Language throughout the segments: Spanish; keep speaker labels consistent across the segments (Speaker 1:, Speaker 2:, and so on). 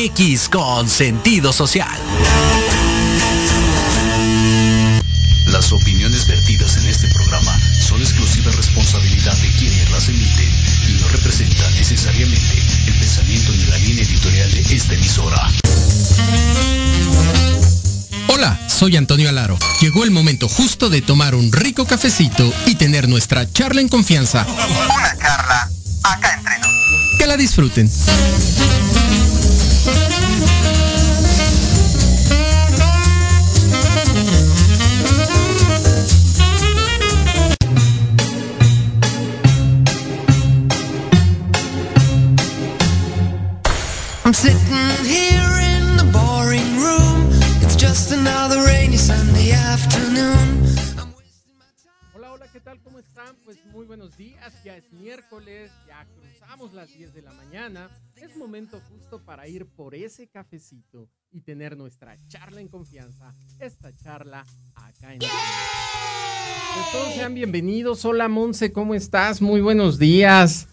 Speaker 1: MX con sentido social. Las opiniones vertidas en este programa son exclusiva responsabilidad de quienes las emiten y no representan necesariamente el pensamiento ni la línea editorial de esta emisora.
Speaker 2: Hola, soy Antonio Alaro. Llegó el momento justo de tomar un rico cafecito y tener nuestra charla en confianza.
Speaker 3: Una charla acá entre nos.
Speaker 2: Que la disfruten.
Speaker 4: Hola, hola, ¿qué tal? ¿Cómo están? Pues muy buenos días, ya es miércoles, ya cruzamos las 10 de la mañana, es momento justo para ir por ese cafecito y tener nuestra charla en confianza, esta charla acá en... Pues todos sean bienvenidos, hola Monse, ¿cómo estás? Muy buenos días.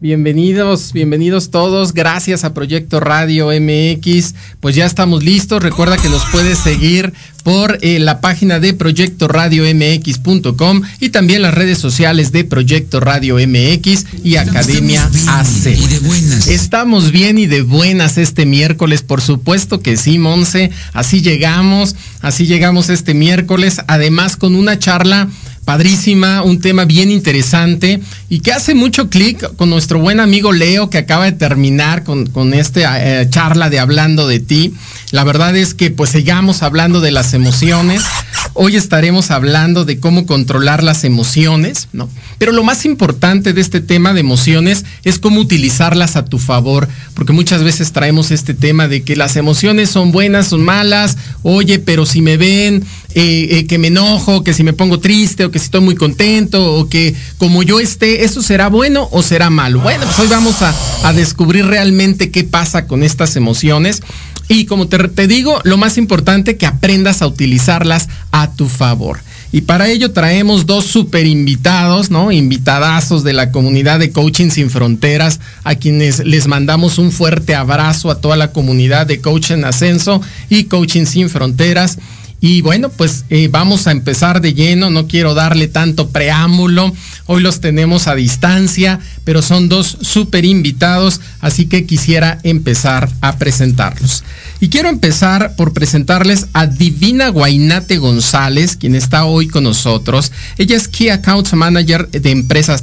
Speaker 4: Bienvenidos, bienvenidos todos. Gracias a Proyecto Radio MX. Pues ya estamos listos. Recuerda que nos puedes seguir por eh, la página de Proyecto Radio MX.com y también las redes sociales de Proyecto Radio MX y Academia AC. Estamos bien y de buenas este miércoles, por supuesto que sí, Monse. Así llegamos, así llegamos este miércoles, además con una charla padrísima, un tema bien interesante y que hace mucho clic con nuestro buen amigo Leo que acaba de terminar con, con esta eh, charla de Hablando de ti. La verdad es que pues sigamos hablando de las emociones. Hoy estaremos hablando de cómo controlar las emociones, ¿no? Pero lo más importante de este tema de emociones es cómo utilizarlas a tu favor, porque muchas veces traemos este tema de que las emociones son buenas, son malas, oye, pero si me ven que me enojo, que si me pongo triste o que si estoy muy contento o que como yo esté, ¿eso será bueno o será malo? Bueno, pues hoy vamos a, a descubrir realmente qué pasa con estas emociones. Y como te, te digo, lo más importante que aprendas a utilizarlas a tu favor. Y para ello traemos dos super invitados, ¿no? Invitadazos de la comunidad de Coaching Sin Fronteras, a quienes les mandamos un fuerte abrazo a toda la comunidad de Coaching Ascenso y Coaching Sin Fronteras. Y bueno, pues eh, vamos a empezar de lleno, no quiero darle tanto preámbulo, hoy los tenemos a distancia, pero son dos súper invitados, así que quisiera empezar a presentarlos. Y quiero empezar por presentarles a Divina Guainate González, quien está hoy con nosotros. Ella es Key Account Manager de, empresas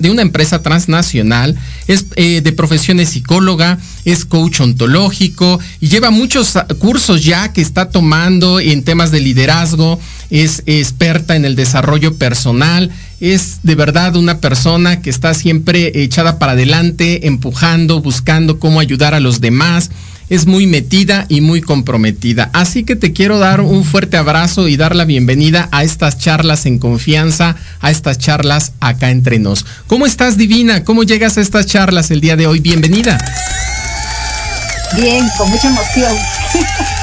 Speaker 4: de una empresa transnacional, es eh, de profesión psicóloga, es coach ontológico y lleva muchos cursos ya que está tomando en temas de liderazgo, es experta en el desarrollo personal, es de verdad una persona que está siempre echada para adelante, empujando, buscando cómo ayudar a los demás es muy metida y muy comprometida. Así que te quiero dar un fuerte abrazo y dar la bienvenida a estas charlas en confianza, a estas charlas acá entre nos. ¿Cómo estás, Divina? ¿Cómo llegas a estas charlas el día de hoy? Bienvenida.
Speaker 5: Bien, con mucha emoción.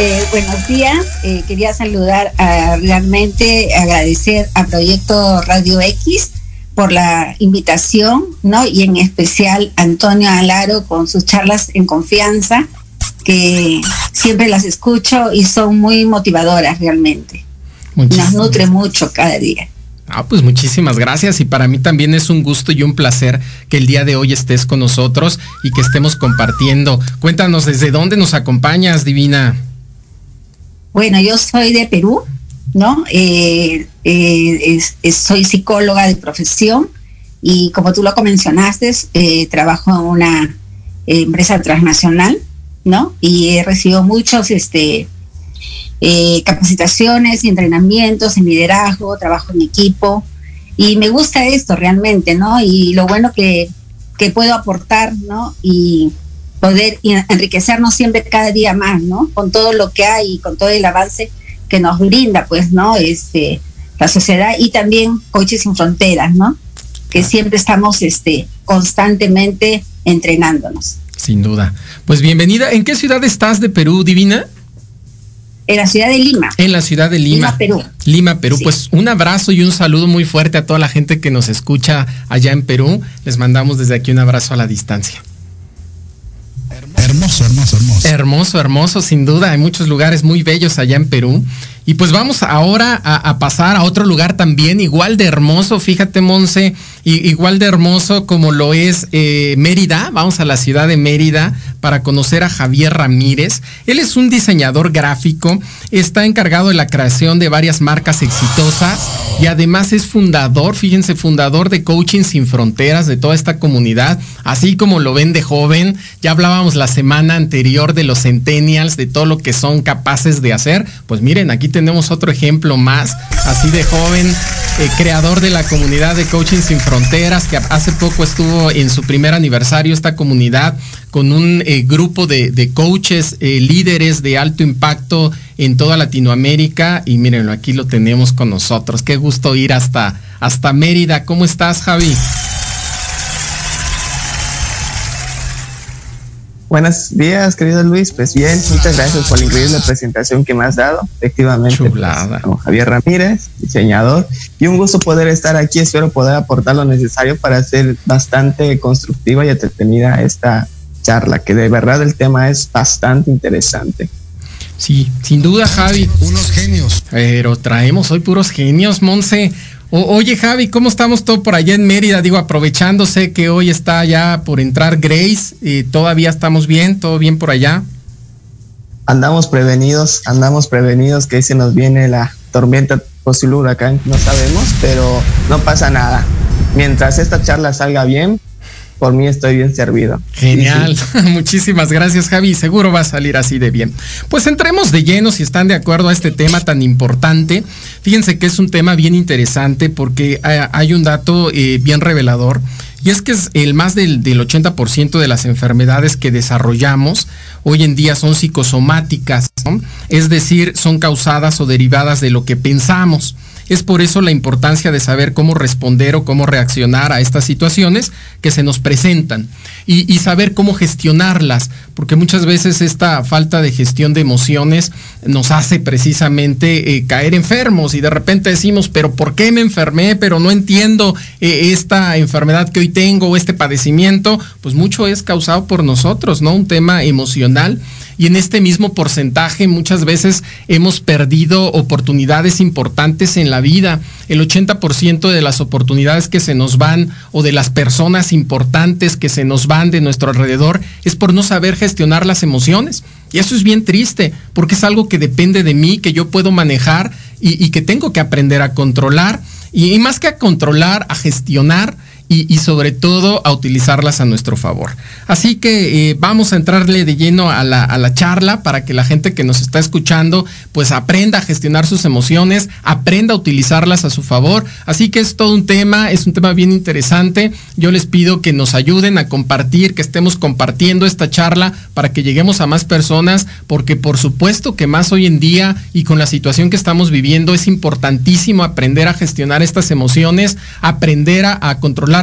Speaker 5: Eh, buenos días, eh, quería saludar a realmente agradecer a Proyecto Radio X por la invitación, ¿no? Y en especial Antonio Alaro con sus charlas en confianza, que siempre las escucho y son muy motivadoras realmente. Nos nutre mucho cada día.
Speaker 4: Ah, pues muchísimas gracias y para mí también es un gusto y un placer que el día de hoy estés con nosotros y que estemos compartiendo. Cuéntanos desde dónde nos acompañas, Divina.
Speaker 5: Bueno, yo soy de Perú, ¿no? Eh, eh, soy psicóloga de profesión y como tú lo mencionaste, eh, trabajo en una empresa transnacional, ¿no? Y he recibido muchos este, capacitaciones y entrenamientos en liderazgo, trabajo en equipo y me gusta esto realmente, ¿no? Y lo bueno que, puedo aportar. Y poder enriquecernos siempre cada día más, ¿no? Con todo lo que hay y con todo el avance que nos brinda, pues, ¿no? Este, la sociedad y también Coaches sin Fronteras, ¿no? Que siempre estamos este, constantemente entrenándonos.
Speaker 4: Sin duda. Pues bienvenida. ¿En qué ciudad estás de Perú, Divina?
Speaker 5: En la ciudad de Lima.
Speaker 4: En la ciudad de Lima.
Speaker 5: Lima, Perú.
Speaker 4: Lima, Perú. Pues un abrazo y un saludo muy fuerte a toda la gente que nos escucha allá en Perú. Les mandamos desde aquí un abrazo a la distancia.
Speaker 6: Hermoso, hermoso, hermoso.
Speaker 4: Hermoso, hermoso, sin duda. Hay muchos lugares muy bellos allá en Perú. Y pues vamos ahora a, pasar a otro lugar también igual de hermoso, fíjate Monse, igual de hermoso como lo es eh, Mérida. Vamos a la ciudad de Mérida para conocer a Javier Ramírez. Él es un diseñador gráfico, está encargado de la creación de varias marcas exitosas y además es fundador, fíjense, fundador de Coaching Sin Fronteras, de toda esta comunidad, así como lo ven de joven. Ya hablábamos la semana anterior de los centennials, de todo lo que son capaces de hacer. Pues miren, aquí tenemos otro ejemplo más, así de joven, eh, creador de la comunidad de Coaching Sin Fronteras, que hace poco estuvo en su primer aniversario esta comunidad con un eh, grupo de, coaches, eh, líderes de alto impacto en toda Latinoamérica. Y mírenlo, aquí lo tenemos con nosotros. Qué gusto ir hasta, hasta Mérida. ¿Cómo estás, Javi?
Speaker 7: Buenos días, querido Luis. Pues bien, muchas gracias por la increíble presentación que me has dado. Efectivamente, pues, Javier Ramírez, diseñador, y un gusto poder estar aquí. Espero poder aportar lo necesario para hacer bastante constructiva y entretenida esta charla, que de verdad el tema es bastante interesante.
Speaker 4: Sí, sin duda, Javi.
Speaker 6: Unos genios.
Speaker 4: Pero traemos hoy puros genios, Monse oye Javi, ¿cómo estamos todo por allá en Mérida? Digo, aprovechándose que hoy está ya por entrar Grace, y ¿todavía estamos bien? ¿Todo bien por allá?
Speaker 7: Andamos prevenidos, andamos prevenidos que se nos viene la tormenta posible huracán, no sabemos, pero no pasa nada. Mientras esta charla salga bien, por mí estoy bien servido.
Speaker 4: Genial, muchísimas gracias Javi, seguro va a salir así de bien. Pues entremos de lleno si están de acuerdo a este tema tan importante. Fíjense que es un tema bien interesante porque eh, hay un dato eh, bien revelador y es que es el más del, 80% de las enfermedades que desarrollamos hoy en día son psicosomáticas, es decir, son causadas o derivadas de lo que pensamos. Es por eso la importancia de saber cómo responder o cómo reaccionar a estas situaciones que se nos presentan y, saber cómo gestionarlas, porque muchas veces esta falta de gestión de emociones nos hace precisamente eh, caer enfermos y de repente decimos, pero ¿por qué me enfermé? Pero no entiendo eh, esta enfermedad que hoy tengo o este padecimiento, pues mucho es causado por nosotros, ¿no? Un tema emocional y en este mismo porcentaje muchas veces hemos perdido oportunidades importantes en la vida. El 80% de las oportunidades que se nos van o de las personas importantes que se nos van de nuestro alrededor es por no saber gestionar las emociones. Y eso es bien triste, porque es algo que depende de mí, que yo puedo manejar y, que tengo que aprender a controlar. y más que a controlar, a gestionar y, sobre todo a utilizarlas a nuestro favor. Así que eh, vamos a entrarle de lleno a la, a la, charla para que la gente que nos está escuchando pues aprenda a gestionar sus emociones, aprenda a utilizarlas a su favor. Así que es todo un tema, es un tema bien interesante. Yo les pido que nos ayuden a compartir, que estemos compartiendo esta charla para que lleguemos a más personas, porque por supuesto que más hoy en día y con la situación que estamos viviendo es importantísimo aprender a gestionar estas emociones, aprender a controlar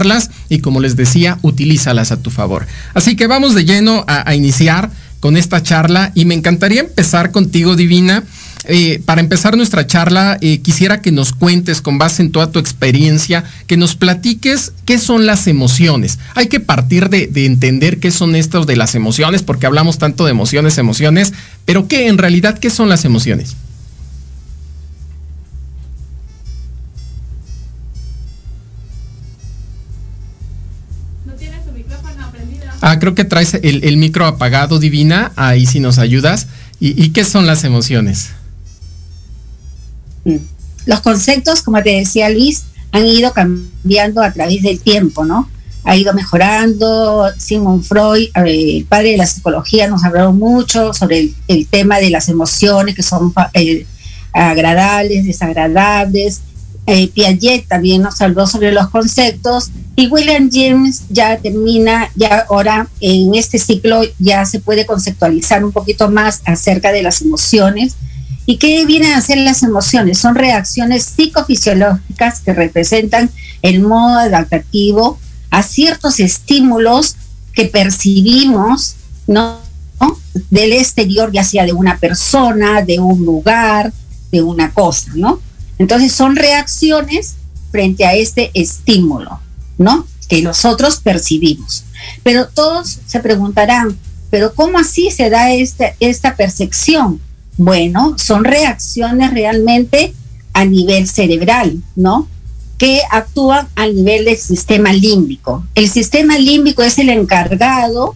Speaker 4: y como les decía, utilízalas a tu favor. Así que vamos de lleno a, iniciar con esta charla y me encantaría empezar contigo, Divina. Eh, para empezar nuestra charla, eh, quisiera que nos cuentes con base en toda tu experiencia, que nos platiques qué son las emociones. Hay que partir de, de, entender qué son estos de las emociones, porque hablamos tanto de emociones, emociones, pero qué en realidad, ¿qué son las emociones? Ah, creo que traes el, micro apagado, Divina. Ahí sí nos ayudas. ¿Y, qué son las emociones?
Speaker 5: Mm. Los conceptos, como te decía Luis, han ido cambiando a través del tiempo, ¿no? Ha ido mejorando. Sigmund Freud, eh, el padre de la psicología, nos ha hablado mucho sobre el, tema de las emociones que son eh, agradables, desagradables, eh, Piaget también nos habló sobre los conceptos y William James ya termina, ya ahora en este ciclo ya se puede conceptualizar un poquito más acerca de las emociones. ¿Y qué vienen a ser las emociones? Son reacciones psicofisiológicas que representan el modo adaptativo a ciertos estímulos que percibimos, ¿no? Del exterior, ya sea de una persona, de un lugar, de una cosa, ¿no? Entonces son reacciones frente a este estímulo, ¿no? Que nosotros percibimos. Pero todos se preguntarán, ¿pero cómo así se da esta, esta percepción? Bueno, son reacciones realmente a nivel cerebral, ¿no? Que actúan a nivel del sistema límbico. El sistema límbico es el encargado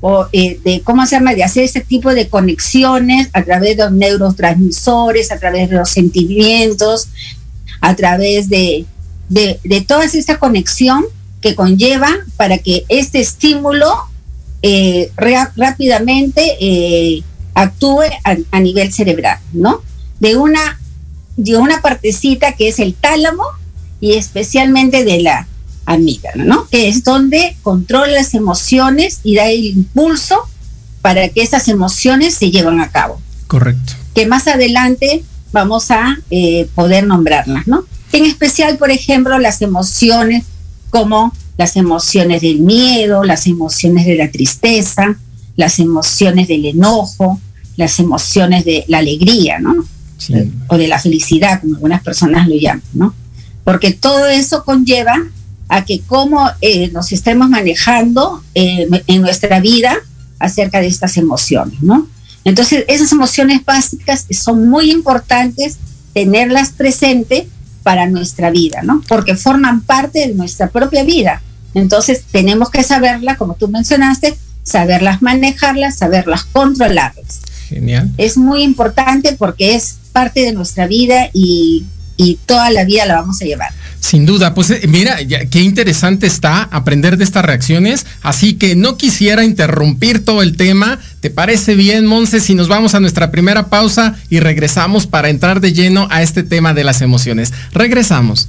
Speaker 5: o, eh, de cómo se llama, de hacer este tipo de conexiones a través de los neurotransmisores, a través de los sentimientos, a través de, de, toda esta conexión que conlleva para que este estímulo eh, rápidamente eh, actúe a, nivel cerebral, ¿no? De una, de una partecita que es el tálamo y especialmente de la amígdala, ¿no? Que es donde controla las emociones y da el impulso para que esas emociones se lleven a cabo.
Speaker 4: Correcto.
Speaker 5: Que más adelante vamos a eh, poder nombrarlas, ¿no? En especial, por ejemplo, las emociones como las emociones del miedo, las emociones de la tristeza, las emociones del enojo, las emociones de la alegría, ¿no? O de la felicidad, como algunas personas lo llaman, ¿no? Porque todo eso conlleva a que cómo eh, nos estemos manejando eh, en nuestra vida acerca de estas emociones, ¿no? Entonces, esas emociones básicas son muy importantes tenerlas presentes para nuestra vida, ¿no? Porque forman parte de nuestra propia vida. Entonces, tenemos que saberlas, como tú mencionaste, saberlas manejarlas, saberlas controlarlas.
Speaker 4: Genial.
Speaker 5: Es muy importante porque es parte de nuestra vida y y toda la vida la vamos a llevar.
Speaker 4: Sin duda, pues eh, mira, qué interesante está aprender de estas reacciones, así que no quisiera interrumpir todo el tema. ¿Te parece bien, Monse, si nos vamos a nuestra primera pausa y regresamos para entrar de lleno a este tema de las emociones? Regresamos.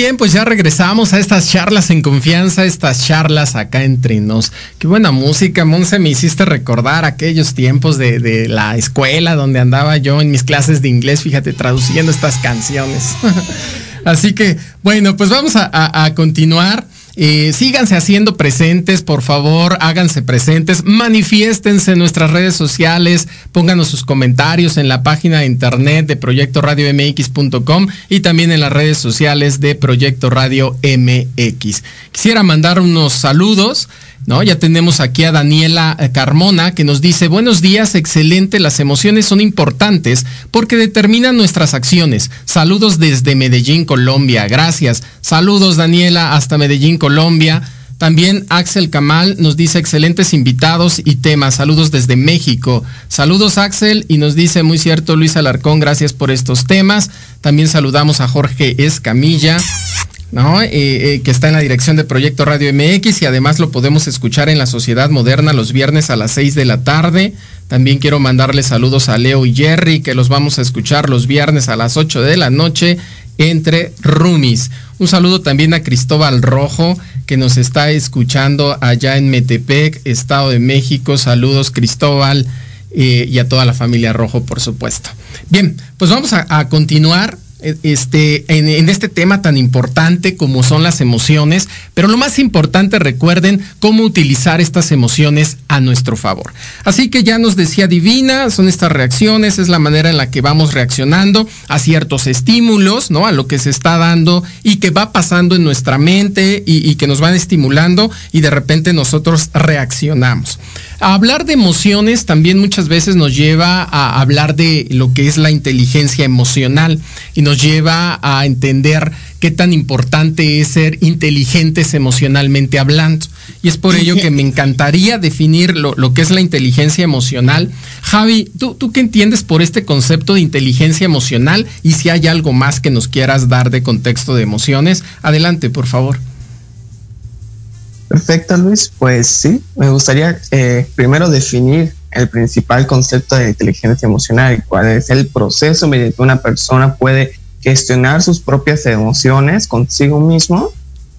Speaker 4: Bien, pues ya regresamos a estas charlas en confianza, estas charlas acá entre nos. Qué buena música, Monse, me hiciste recordar aquellos tiempos de, la escuela donde andaba yo en mis clases de inglés, fíjate, traduciendo estas canciones. Así que, bueno, pues vamos a continuar. Eh, síganse haciendo presentes, por favor, háganse presentes, manifiéstense en nuestras redes sociales, pónganos sus comentarios en la página de internet de Proyecto Radio MX.com y también en las redes sociales de Proyecto Radio MX. Quisiera mandar unos saludos. ¿No? Ya tenemos aquí a Daniela eh, Carmona que nos dice, buenos días, excelente, las emociones son importantes porque determinan nuestras acciones. Saludos desde Medellín, Colombia, gracias. Saludos Daniela hasta Medellín, Colombia. También Axel Kamal nos dice excelentes invitados y temas. Saludos desde México. Saludos Axel y nos dice muy cierto Luis Alarcón, gracias por estos temas. También saludamos a Jorge Escamilla. Eh, eh, que está en la dirección de Proyecto Radio MX y además lo podemos escuchar en la Sociedad Moderna los viernes a las 6 de la tarde. También quiero mandarle saludos a Leo y Jerry, que los vamos a escuchar los viernes a las 8 de la noche entre Rumis. Un saludo también a Cristóbal Rojo, que nos está escuchando allá en Metepec, Estado de México. Saludos, Cristóbal, eh, y a toda la familia Rojo, por supuesto. Bien, pues vamos a continuar este, en, este tema tan importante como son las emociones, pero lo más importante, recuerden cómo utilizar estas emociones a nuestro favor. Así que ya nos decía Divina, son estas reacciones, es la manera en la que vamos reaccionando a ciertos estímulos, ¿no? A lo que se está dando y que va pasando en nuestra mente y que nos van estimulando y de repente nosotros reaccionamos hablar de emociones también muchas veces nos lleva a hablar de lo que es la inteligencia emocional y nos lleva a entender qué tan importante es ser inteligentes emocionalmente hablando. Y es por ello que me encantaría definir lo, que es la inteligencia emocional. Javi, ¿tú, ¿tú qué entiendes por este concepto de inteligencia emocional? Y si hay algo más que nos quieras dar de contexto de emociones, adelante, por favor.
Speaker 7: Perfecto, Luis. Pues sí, me gustaría eh, primero definir el principal concepto de inteligencia emocional, cuál es el proceso mediante una persona puede gestionar sus propias emociones consigo mismo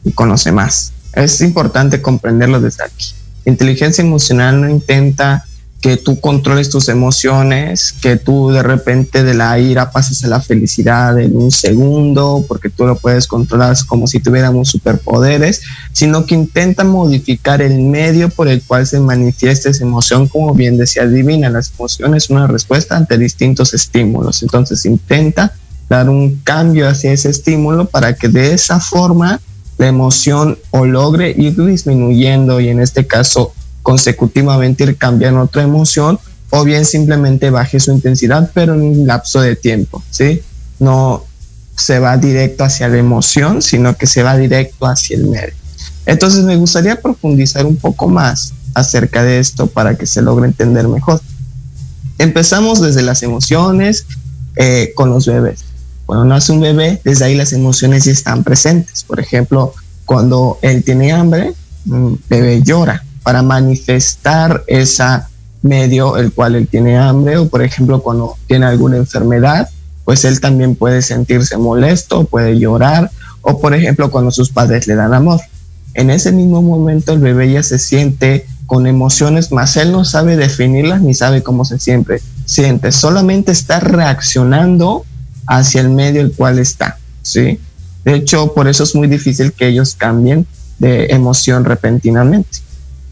Speaker 7: y con los demás. Es importante comprenderlo desde aquí. Inteligencia emocional no intenta que tú controles tus emociones, que tú de repente de la ira pases a la felicidad en un segundo, porque tú lo puedes controlar como si tuviéramos superpoderes, sino que intenta modificar el medio por el cual se manifiesta esa emoción, como bien decía Divina, las emociones son una respuesta ante distintos estímulos, entonces intenta dar un cambio hacia ese estímulo para que de esa forma la emoción o logre ir disminuyendo y en este caso consecutivamente ir cambiando otra emoción o bien simplemente baje su intensidad, pero en un lapso de tiempo, ¿sí? No se va directo hacia la emoción, sino que se va directo hacia el medio. Entonces me gustaría profundizar un poco más acerca de esto para que se logre entender mejor. Empezamos desde las emociones eh, con los bebés. Cuando nace un bebé, desde ahí las emociones ya están presentes. Por ejemplo, cuando él tiene hambre, un bebé llora para manifestar esa medio el cual él tiene hambre o por ejemplo cuando tiene alguna enfermedad, pues él también puede sentirse molesto, puede llorar o por ejemplo cuando sus padres le dan amor. En ese mismo momento el bebé ya se siente con emociones, más él no sabe definirlas ni sabe cómo se siente, siente, solamente está reaccionando hacia el medio el cual está, ¿sí? De hecho, por eso es muy difícil que ellos cambien de emoción repentinamente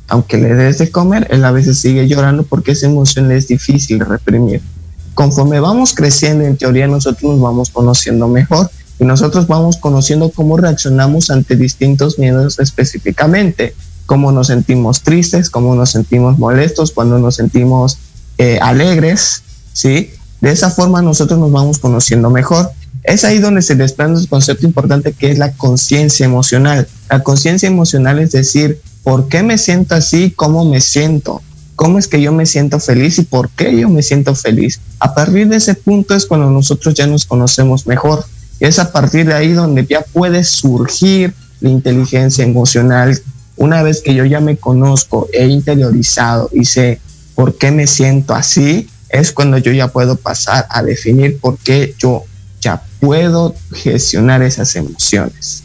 Speaker 7: aunque le des de comer, él a veces sigue llorando porque esa emoción es difícil de reprimir. Conforme vamos creciendo, en teoría nosotros nos vamos conociendo mejor y nosotros vamos conociendo cómo reaccionamos ante distintos miedos específicamente, cómo nos sentimos tristes, cómo nos sentimos molestos, cuando nos sentimos eh, alegres, ¿sí? De esa forma nosotros nos vamos conociendo mejor. Es ahí donde se desprende un concepto importante que es la conciencia emocional. La conciencia emocional es decir, ¿Por qué me siento así? ¿Cómo me siento? ¿Cómo es que yo me siento feliz y por qué yo me siento feliz? A partir de ese punto es cuando nosotros ya nos conocemos mejor. Y es a partir de ahí donde ya puede surgir la inteligencia emocional. Una vez que yo ya me conozco, he interiorizado y sé por qué me siento así, es cuando yo ya puedo pasar a definir por qué yo ya puedo gestionar esas emociones.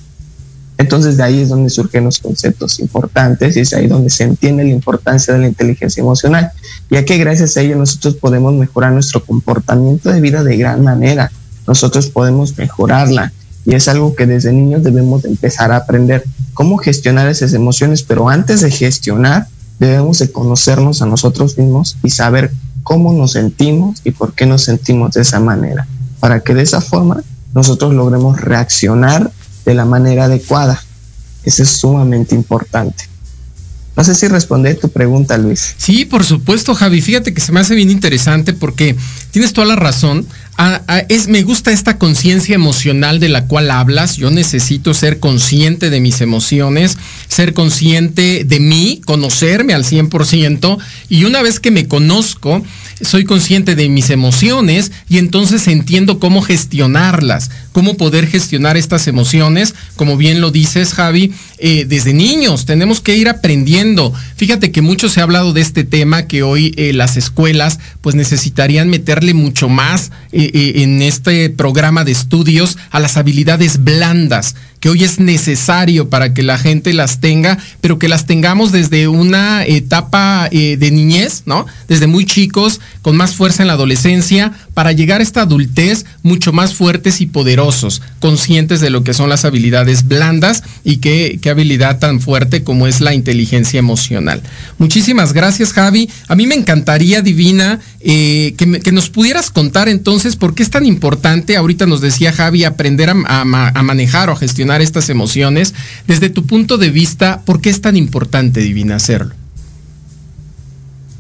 Speaker 7: Entonces de ahí es donde surgen los conceptos importantes y es ahí donde se entiende la importancia de la inteligencia emocional, ya que gracias a ello nosotros podemos mejorar nuestro comportamiento de vida de gran manera, nosotros podemos mejorarla y es algo que desde niños debemos empezar a aprender cómo gestionar esas emociones, pero antes de gestionar debemos de conocernos a nosotros mismos y saber cómo nos sentimos y por qué nos sentimos de esa manera, para que de esa forma nosotros logremos reaccionar de la manera adecuada. Eso es sumamente importante. No sé si responde tu pregunta, Luis.
Speaker 4: Sí, por supuesto, Javi. Fíjate que se me hace bien interesante porque tienes toda la razón. Ah, ah, es, me gusta esta conciencia emocional de la cual hablas. Yo necesito ser consciente de mis emociones, ser consciente de mí, conocerme al 100%. Y una vez que me conozco, soy consciente de mis emociones y entonces entiendo cómo gestionarlas, cómo poder gestionar estas emociones, como bien lo dices Javi, eh, desde niños. Tenemos que ir aprendiendo. Fíjate que mucho se ha hablado de este tema que hoy eh, las escuelas pues necesitarían meterle mucho más eh, en este programa de estudios a las habilidades blandas que hoy es necesario para que la gente las tenga, pero que las tengamos desde una etapa eh, de niñez, ¿no? Desde muy chicos, con más fuerza en la adolescencia, para llegar a esta adultez mucho más fuertes y poderosos, conscientes de lo que son las habilidades blandas y qué, qué habilidad tan fuerte como es la inteligencia emocional. Muchísimas gracias, Javi. A mí me encantaría, Divina, eh, que, nos pudieras contar entonces por qué es tan importante, ahorita nos decía Javi, aprender a manejar o a gestionar estas emociones. Desde tu punto de vista, ¿por qué es tan importante, Divina, hacerlo?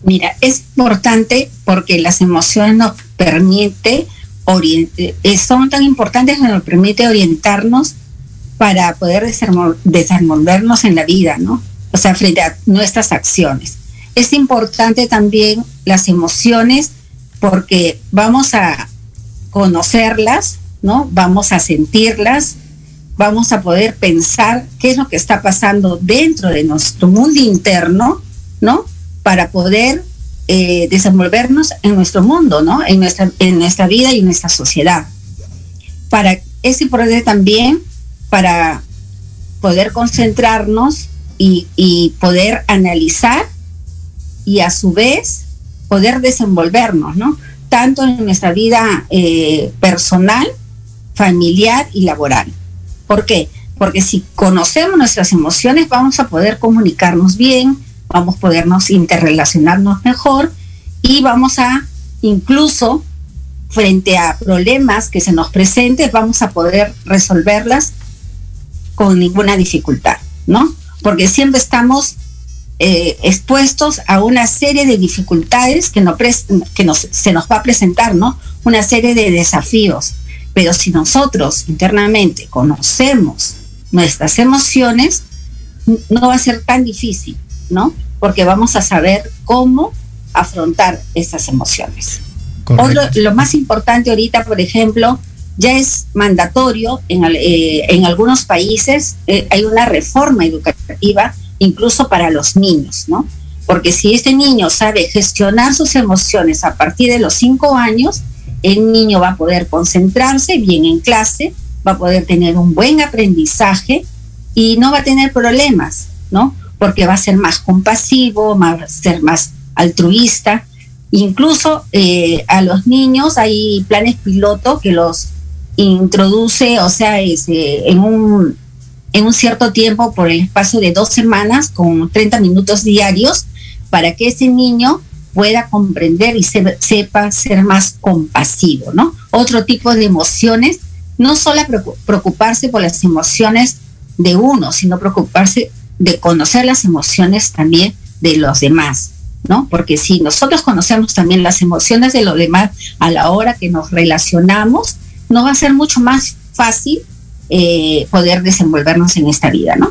Speaker 5: Mira, es importante porque las emociones nos permite eh, son tan importantes que nos permite orientarnos para poder desenvolvernos en la vida, ¿no? O sea, frente a nuestras acciones. Es importante también las emociones porque vamos a conocerlas, ¿no? Vamos a sentirlas, vamos a poder pensar qué es lo que está pasando dentro de nuestro mundo interno, ¿no? Para poder eh, desenvolvernos en nuestro mundo, ¿no? En nuestra, en nuestra vida y en nuestra sociedad. Para, es importante también para poder concentrarnos y, poder analizar y a su vez poder desenvolvernos, ¿no? Tanto en nuestra vida eh, personal, familiar y laboral. ¿Por qué? Porque si conocemos nuestras emociones vamos a poder comunicarnos bien, vamos a podernos interrelacionarnos mejor y vamos a incluso frente a problemas que se nos presenten, vamos a poder resolverlas con ninguna dificultad, ¿no? Porque siempre estamos eh, expuestos a una serie de dificultades que, que nos, se nos va a presentar, ¿no? Una serie de desafíos. Pero si nosotros internamente conocemos nuestras emociones, no va a ser tan difícil, ¿no? Porque vamos a saber cómo afrontar esas emociones. lo más importante ahorita, por ejemplo, ya es mandatorio en, eh, en algunos países, eh, hay una reforma educativa incluso para los niños, ¿no? Porque si este niño sabe gestionar sus emociones a partir de los cinco años, el niño va a poder concentrarse bien en clase, va a poder tener un buen aprendizaje y no va a tener problemas, ¿no? Porque va a ser más compasivo, va a ser más altruista. Incluso eh, a los niños hay planes piloto que los introduce, o sea, eh, en, un, en un cierto tiempo por el espacio de dos semanas con 30 minutos diarios para que ese niño pueda comprender y sepa ser más compasivo, ¿no? Otro tipo de emociones, no solo preocuparse por las emociones de uno, sino preocuparse de conocer las emociones también de los demás, ¿no? Porque si nosotros conocemos también las emociones de los demás a la hora que nos relacionamos, nos va a ser mucho más fácil eh, poder desenvolvernos en esta vida, ¿no?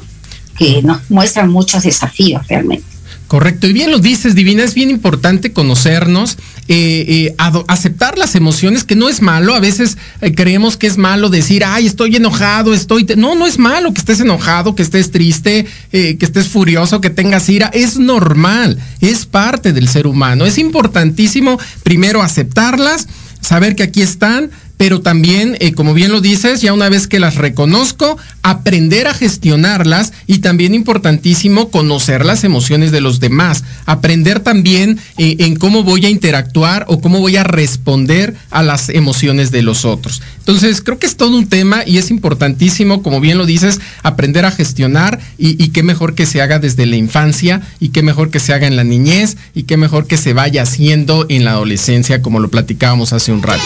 Speaker 5: Que nos muestran muchos desafíos realmente.
Speaker 4: Correcto, y bien lo dices, Divina, es bien importante conocernos, eh, eh, aceptar las emociones, que no es malo, a veces eh, creemos que es malo decir, ay, estoy enojado, estoy... No, no es malo que estés enojado, que estés triste, que estés furioso, que tengas ira, es normal, es parte del ser humano, es importantísimo primero aceptarlas, saber que aquí están, pero también, eh, como bien lo dices, ya una vez que las reconozco, aprender a gestionarlas y también importantísimo conocer las emociones de los demás, aprender también eh, en cómo voy a interactuar o cómo voy a responder a las emociones de los otros. Entonces, creo que es todo un tema y es importantísimo, como bien lo dices, aprender a gestionar y, y qué mejor que se haga desde la infancia y qué mejor que se haga en la niñez y qué mejor que se vaya haciendo en la adolescencia, como lo platicábamos hace un rato.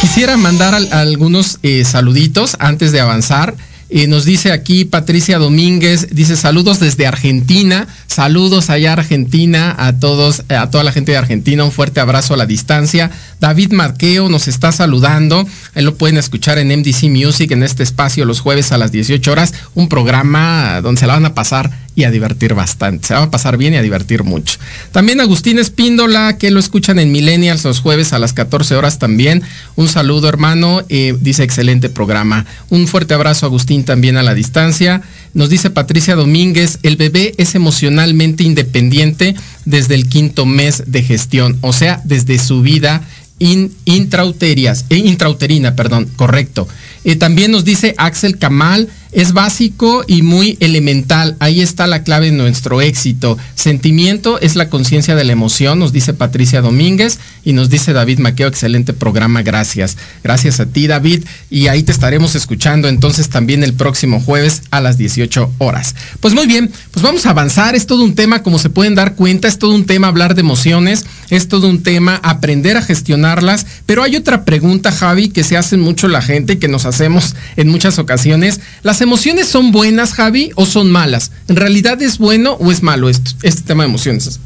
Speaker 4: Quisiera mandar algunos eh, saluditos antes de avanzar. Eh, nos dice aquí Patricia Domínguez, dice saludos desde Argentina, saludos allá Argentina, a todos, a toda la gente de Argentina, un fuerte abrazo a la distancia. David Marqueo nos está saludando, lo pueden escuchar en MDC Music en este espacio los jueves a las 18 horas, un programa donde se la van a pasar y a divertir bastante. Se va a pasar bien y a divertir mucho. También Agustín Espíndola, que lo escuchan en Millennials los jueves a las 14 horas también. Un saludo, hermano. Eh, dice excelente programa. Un fuerte abrazo, Agustín, también a la distancia. Nos dice Patricia Domínguez, el bebé es emocionalmente independiente desde el quinto mes de gestión, o sea, desde su vida intrauterias, eh, intrauterina, perdón, correcto. Eh, también nos dice Axel Kamal, es básico y muy elemental. Ahí está la clave de nuestro éxito. Sentimiento es la conciencia de la emoción, nos dice Patricia Domínguez y nos dice David Maqueo, excelente programa, gracias. Gracias a ti, David. Y ahí te estaremos escuchando entonces también el próximo jueves a las 18 horas. Pues muy bien, pues vamos a avanzar. Es todo un tema, como se pueden dar cuenta, es todo un tema hablar de emociones, es todo un tema aprender a gestionarlas. Pero hay otra pregunta, Javi, que se hace mucho la gente y que nos hacemos en muchas ocasiones. ¿Las emociones son buenas, Javi, o son malas? ¿En realidad es bueno o es malo este tema de emociones?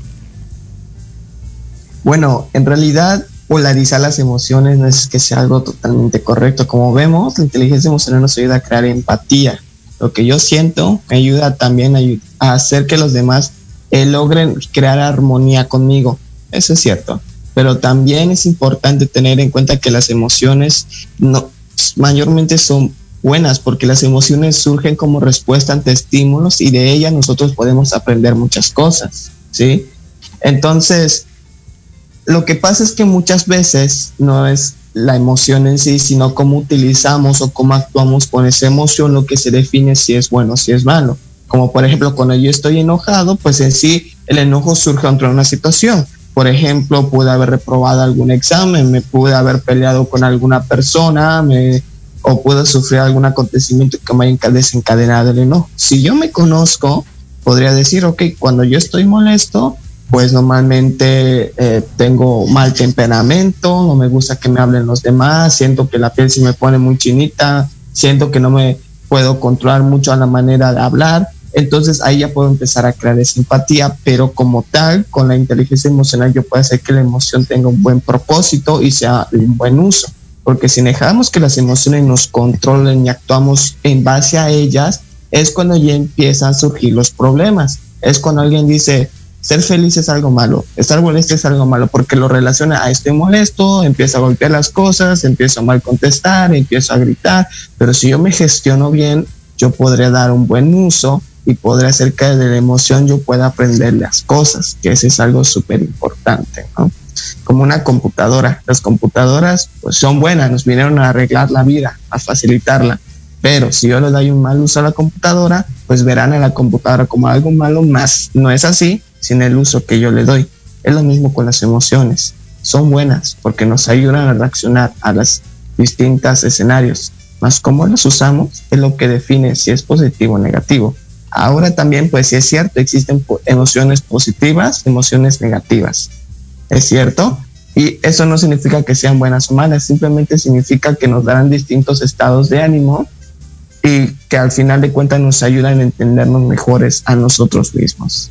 Speaker 7: Bueno, en realidad polarizar las emociones no es que sea algo totalmente correcto. Como vemos, la inteligencia emocional nos ayuda a crear empatía. Lo que yo siento me ayuda también a, hacer que los demás eh, logren crear armonía conmigo. Eso es cierto. Pero también es importante tener en cuenta que las emociones no, mayormente son buenas porque las emociones surgen como respuesta ante estímulos y de ellas nosotros podemos aprender muchas cosas, ¿sí? Entonces, lo que pasa es que muchas veces no es la emoción en sí, sino cómo utilizamos o cómo actuamos con esa emoción lo que se define si es bueno o si es malo. Como por ejemplo, cuando yo estoy enojado, pues en sí el enojo surge ante una situación. Por ejemplo, pude haber reprobado algún examen, me pude haber peleado con alguna persona, me, o puedo sufrir algún acontecimiento que me haya desencadenado el enojo. Si yo me conozco, podría decir, ok, cuando yo estoy molesto, pues normalmente eh, tengo mal temperamento, no me gusta que me hablen los demás, siento que la piel se me pone muy chinita, siento que no me puedo controlar mucho a la manera de hablar. Entonces ahí ya puedo empezar a crear esa pero como tal, con la inteligencia emocional yo puedo hacer que la emoción tenga un buen propósito y sea un buen uso porque si dejamos que las emociones nos controlen y actuamos en base a ellas, es cuando ya empiezan a surgir los problemas. Es cuando alguien dice, ser feliz es algo malo, estar molesto es algo malo, porque lo relaciona a estoy molesto, empieza a golpear las cosas, empiezo a mal contestar, empiezo a gritar, pero si yo me gestiono bien, yo podré dar un buen uso y podré hacer que de la emoción yo pueda aprender las cosas, que eso es algo súper importante, ¿no? Como una computadora. Las computadoras pues, son buenas, nos vinieron a arreglar la vida, a facilitarla. Pero si yo le doy un mal uso a la computadora, pues verán a la computadora como algo malo, más no es así sin el uso que yo le doy. Es lo mismo con las emociones. Son buenas porque nos ayudan a reaccionar a los distintos escenarios. Más cómo las usamos es lo que define si es positivo o negativo. Ahora también, pues sí es cierto, existen emociones positivas, emociones negativas es cierto. Y eso no significa que sean buenas o malas, simplemente significa que nos darán distintos estados de ánimo y que al final de cuentas nos ayudan a entendernos mejores a nosotros mismos.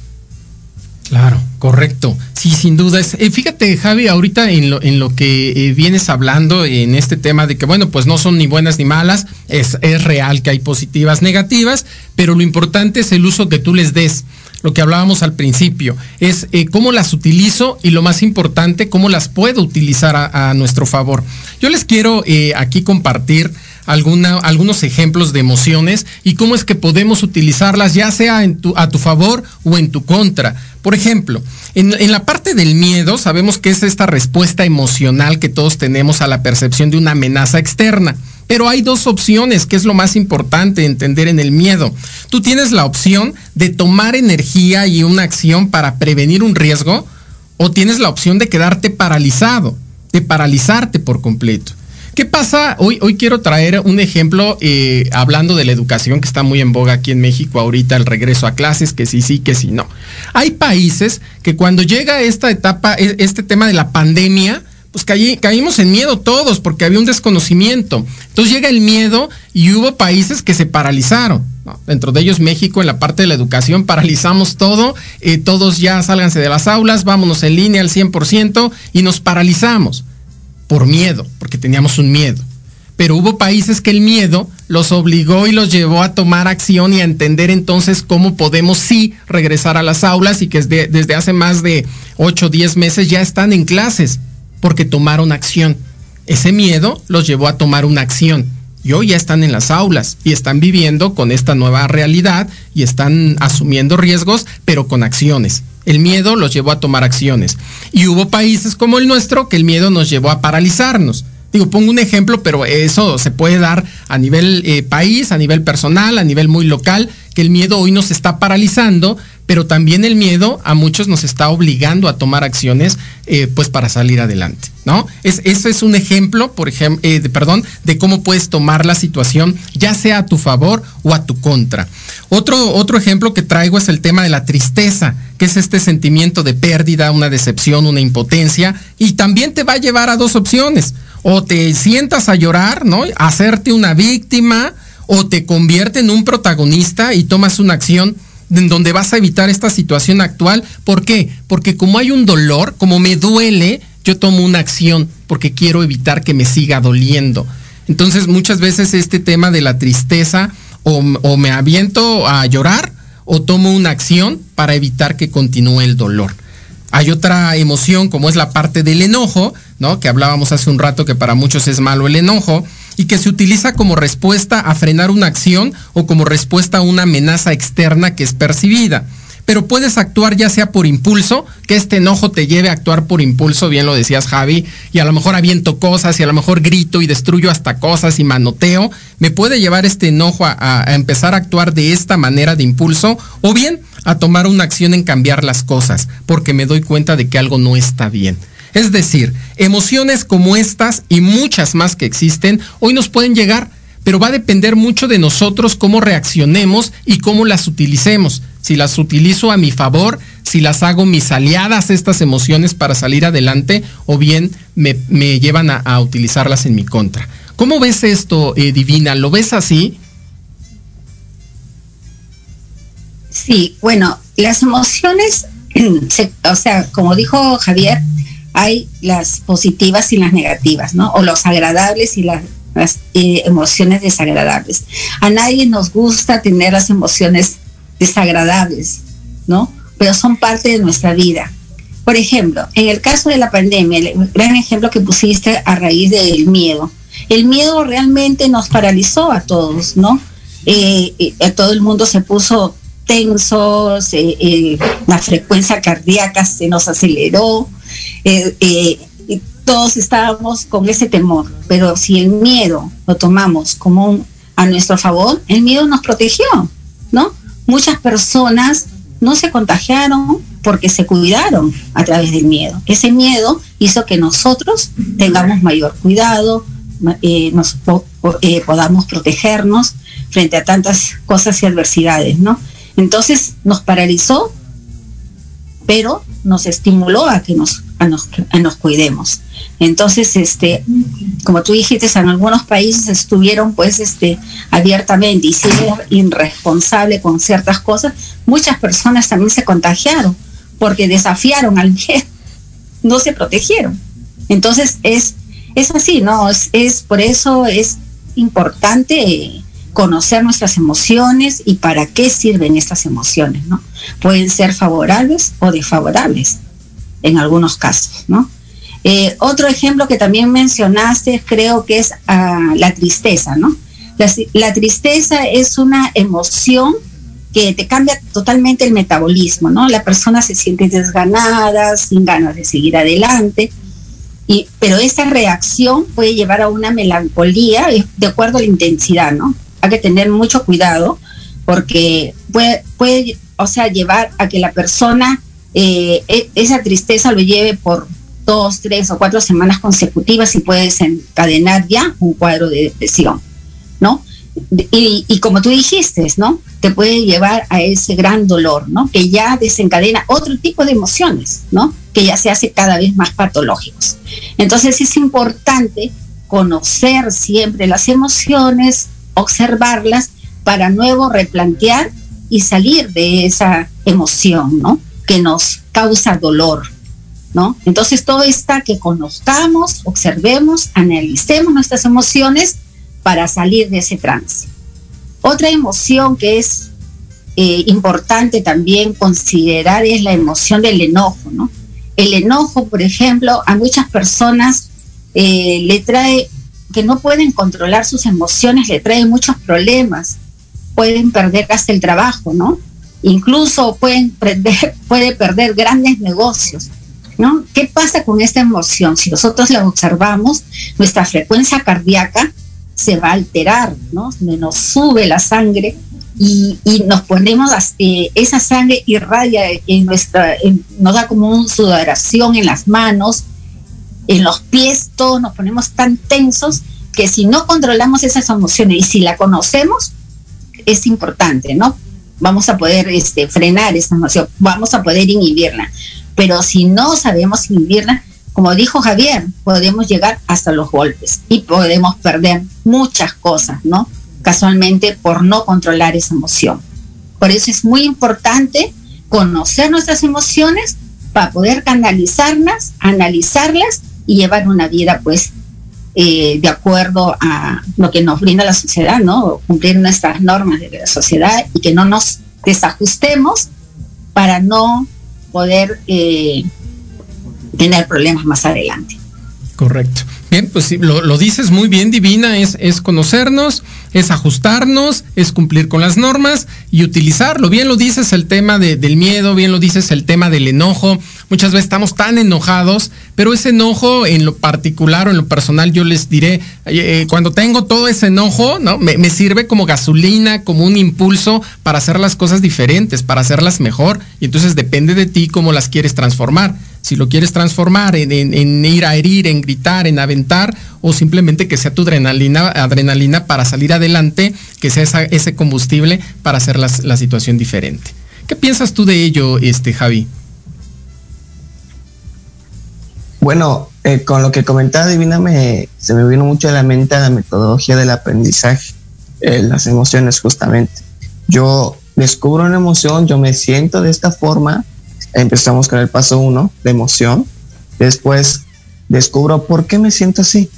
Speaker 4: Claro, correcto. Sí, sin duda. Es, eh, fíjate, Javi, ahorita en lo, en lo que eh, vienes hablando en este tema de que, bueno, pues no son ni buenas ni malas, es, es real que hay positivas, negativas, pero lo importante es el uso que tú les des lo que hablábamos al principio, es eh, cómo las utilizo y lo más importante, cómo las puedo utilizar a, nuestro favor. Yo les quiero aquí compartir algunos ejemplos de emociones y cómo es que podemos utilizarlas ya sea tu, a tu favor o en tu contra. Por ejemplo, en, la parte del miedo sabemos que es esta respuesta emocional que todos tenemos a la percepción de una amenaza externa. Pero hay dos opciones, que es lo más importante entender en el miedo. Tú tienes la opción de tomar energía y una acción para prevenir un riesgo o tienes la opción de quedarte paralizado, de paralizarte por completo. ¿Qué pasa? Hoy, hoy quiero traer un ejemplo eh, hablando de la educación que está muy en boga aquí en México ahorita, el regreso a clases, que sí, sí, que sí, no. Hay países que cuando llega esta etapa, e, este tema de la pandemia, pues caímos en miedo todos porque había un desconocimiento. Entonces llega el miedo y hubo países que se paralizaron. Dentro de ellos México en la parte de la educación paralizamos todo, eh, todos ya sálganse de las aulas, vámonos en línea al 100% y nos paralizamos por miedo, porque teníamos un miedo. Pero hubo países que el miedo los obligó y los llevó a tomar acción y a entender entonces cómo podemos sí regresar a las aulas y que desde, desde hace más de 8 o 10 meses ya están en clases porque tomaron acción. Ese miedo los llevó a tomar una acción. Y hoy ya están en las aulas y están viviendo con esta nueva realidad y están asumiendo riesgos, pero con acciones. El miedo los llevó a tomar acciones. Y hubo países como el nuestro que el miedo nos llevó a paralizarnos. Digo, pongo un ejemplo, pero eso se puede dar a nivel eh, país, a nivel personal, a nivel muy local, que el miedo hoy nos está paralizando, pero también el miedo a muchos nos está obligando a tomar acciones eh, pues para salir adelante, ¿no? Es, ese es un ejemplo, por ejemplo, eh, de, perdón, de cómo puedes tomar la situación ya sea a tu favor o a tu contra. Otro, otro ejemplo que traigo es el tema de la tristeza, que es este sentimiento de pérdida, una decepción, una impotencia, y también te va a llevar a dos opciones. O te sientas a llorar, ¿no? hacerte una víctima, o te convierte en un protagonista y tomas una acción en donde vas a evitar esta situación actual. ¿Por qué? Porque como hay un dolor, como me duele, yo tomo una acción porque quiero evitar que me siga doliendo. Entonces muchas veces este tema de la tristeza o, me aviento a llorar o tomo una acción para evitar que continúe el dolor. Hay otra emoción como es la parte del enojo, ¿no? Que hablábamos hace un rato que para muchos es malo el enojo y que se utiliza como respuesta a frenar una acción o como respuesta a una amenaza externa que es percibida. Pero puedes actuar ya sea por impulso, que este enojo te lleve a actuar por impulso, bien lo decías Javi, y a lo mejor aviento cosas y a lo mejor grito y destruyo hasta cosas y manoteo. Me puede llevar este enojo a, a empezar a actuar de esta manera de impulso o bien a tomar una acción en cambiar las cosas, porque me doy cuenta de que algo no está bien. Es decir, emociones como estas y muchas más que existen hoy nos pueden llegar, pero va a depender mucho de nosotros cómo reaccionemos y cómo las utilicemos. Si las utilizo a mi favor, si las hago mis aliadas estas emociones para salir adelante o bien me, llevan a, utilizarlas en mi contra. ¿Cómo ves esto, eh, Divina? ¿Lo ves así?
Speaker 5: Sí, bueno, las emociones, o sea, como dijo Javier, hay las positivas y las negativas, ¿no? O los agradables y las, eh, emociones desagradables. A nadie nos gusta tener las emociones desagradables, ¿no? Pero son parte de nuestra vida. Por ejemplo, en el caso de la pandemia, el gran ejemplo que pusiste a raíz del miedo, el miedo realmente nos paralizó a todos, ¿no? Eh, eh, todo el mundo se puso tenso, la frecuencia cardíaca se nos aceleró, eh, eh, todos estábamos con ese temor, pero si el miedo lo tomamos como a nuestro favor, el miedo nos protegió, ¿no? Muchas personas no se contagiaron porque se cuidaron a través del miedo. Ese miedo hizo que nosotros tengamos mayor cuidado, eh, nos podamos protegernos frente a tantas cosas y adversidades, ¿no? Entonces nos paralizó, pero nos estimuló a que nos, nos, nos cuidemos. Entonces, este, como tú dijiste, en algunos países estuvieron pues este, abiertamente y siendo irresponsable con ciertas cosas, muchas personas también se contagiaron porque desafiaron al miedo, no se protegieron. Entonces es, es así, ¿no? Es, es por eso es importante conocer nuestras emociones y para qué sirven estas emociones, ¿no? Pueden ser favorables o desfavorables en algunos casos, ¿no? Eh, otro ejemplo que también mencionaste creo que es ah, la tristeza, ¿no? La, tristeza es una emoción que te cambia totalmente el metabolismo, ¿no? La persona se siente desganada, sin ganas de seguir adelante, y, pero esa reacción puede llevar a una melancolía de acuerdo a la intensidad, ¿no? Hay que tener mucho cuidado porque puede, puede o sea, llevar a que la persona eh, e, esa tristeza lo lleve por dos, tres o cuatro semanas consecutivas y puede desencadenar ya un cuadro de depresión, ¿no? Y, como tú dijiste, ¿no? Te puede llevar a ese gran dolor, ¿no? Que ya desencadena otro tipo de emociones, ¿no? Que ya se hace cada vez más patológicos. Entonces es importante conocer siempre las emociones, observarlas para nuevo replantear y salir de esa emoción, ¿no? Que nos causa dolor, ¿no? Entonces todo está que conozcamos, observemos, analicemos nuestras emociones para salir de ese trance. Otra emoción que es eh, importante también considerar es la emoción del enojo, ¿no? El enojo, por ejemplo, a muchas personas eh, le trae que no pueden controlar sus emociones, le trae muchos problemas, pueden perder hasta el trabajo, ¿no? Incluso pueden perder, puede perder grandes negocios. ¿No? ¿Qué pasa con esta emoción? Si nosotros la observamos, nuestra frecuencia cardíaca se va a alterar, ¿no? Nos sube la sangre y, nos ponemos, eh, esa sangre irradia en nuestra, nos da como una sudoración en las manos, en los pies, todos nos ponemos tan tensos que si no controlamos esas emociones y si la conocemos, es importante, ¿no? Vamos a poder este, frenar esa emoción, vamos a poder inhibirla. Pero si no sabemos inhibirla, como dijo Javier, podemos llegar hasta los golpes y podemos perder muchas cosas, ¿no? Casualmente por no controlar esa emoción. Por eso es muy importante conocer nuestras emociones para poder canalizarlas, analizarlas y llevar una vida pues eh, de acuerdo a lo que nos brinda la sociedad, ¿no? Cumplir nuestras normas de la sociedad y que no nos desajustemos para no poder eh, tener problemas más adelante.
Speaker 4: Correcto. Bien, pues sí, lo, dices muy bien, Divina, es, es conocernos, es ajustarnos, es cumplir con las normas y utilizarlo. Bien lo dices el tema del miedo, bien lo dices el tema del enojo. Muchas veces estamos tan enojados, pero ese enojo en lo particular o en lo personal, yo les diré, eh, cuando tengo todo ese enojo, ¿no? Me, me sirve como gasolina, como un impulso para hacer las cosas diferentes, para hacerlas mejor. Y entonces depende de ti cómo las quieres transformar si lo quieres transformar en, ir a herir, en gritar, en aventar, o simplemente que sea tu adrenalina, adrenalina para salir adelante, que sea ese combustible para hacer la, situación diferente. ¿Qué piensas tú de ello, este, Javi?
Speaker 7: Bueno, eh, con lo que comentaba Divina, me, se me vino mucho a la mente la metodología del aprendizaje, eh, las emociones justamente. Yo descubro una emoción, yo me siento de esta forma, empezamos con el paso uno de emoción. Después descubro por qué me siento así.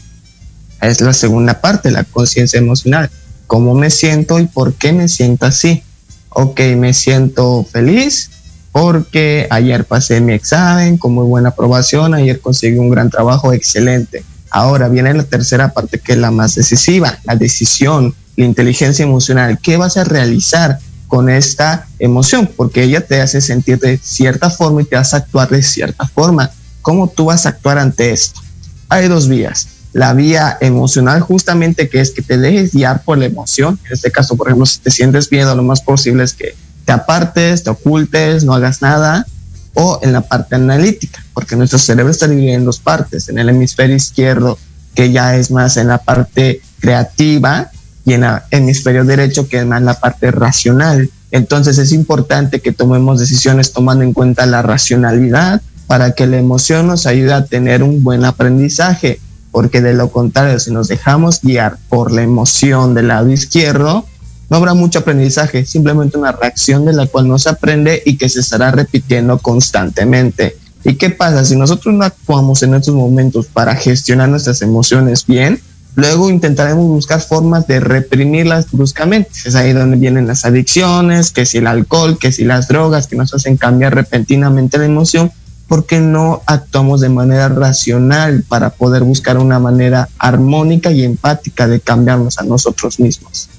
Speaker 7: Es la segunda parte, la conciencia emocional. ¿Cómo me siento y por qué me siento así? Ok, me siento feliz porque ayer pasé mi examen con muy buena aprobación, ayer conseguí un gran trabajo excelente. Ahora viene la tercera parte que es la más decisiva, la decisión, la inteligencia emocional. ¿Qué vas a realizar? Con esta emoción, porque ella te hace sentir de cierta forma y te hace actuar de cierta forma. ¿Cómo tú vas a actuar ante esto? Hay dos vías. La vía emocional justamente que es que te dejes guiar por la emoción. En este caso, por ejemplo, si te sientes miedo, lo más posible es que te apartes, te ocultes, no hagas nada. O en la parte analítica, porque nuestro cerebro está dividido en dos partes. En el hemisferio izquierdo, que ya es más en la parte creativa, y en el hemisferio derecho que es más la parte racional. Entonces es importante que tomemos decisiones tomando en cuenta la racionalidad para que la emoción nos ayude a tener un buen aprendizaje, porque de lo contrario, si nos dejamos guiar por la emoción del lado izquierdo, no habrá mucho aprendizaje, simplemente una reacción de la cual no se aprende y que se estará repitiendo constantemente. ¿Y qué pasa? Si nosotros no actuamos en estos momentos para gestionar nuestras emociones bien, Luego intentaremos buscar formas de reprimirlas bruscamente. Es ahí donde vienen las adicciones, que si el alcohol, que si las drogas, que nos hacen cambiar repentinamente la emoción, por qué no actuamos de manera racional para poder buscar una manera armónica y empática de cambiarnos a nosotros mismos.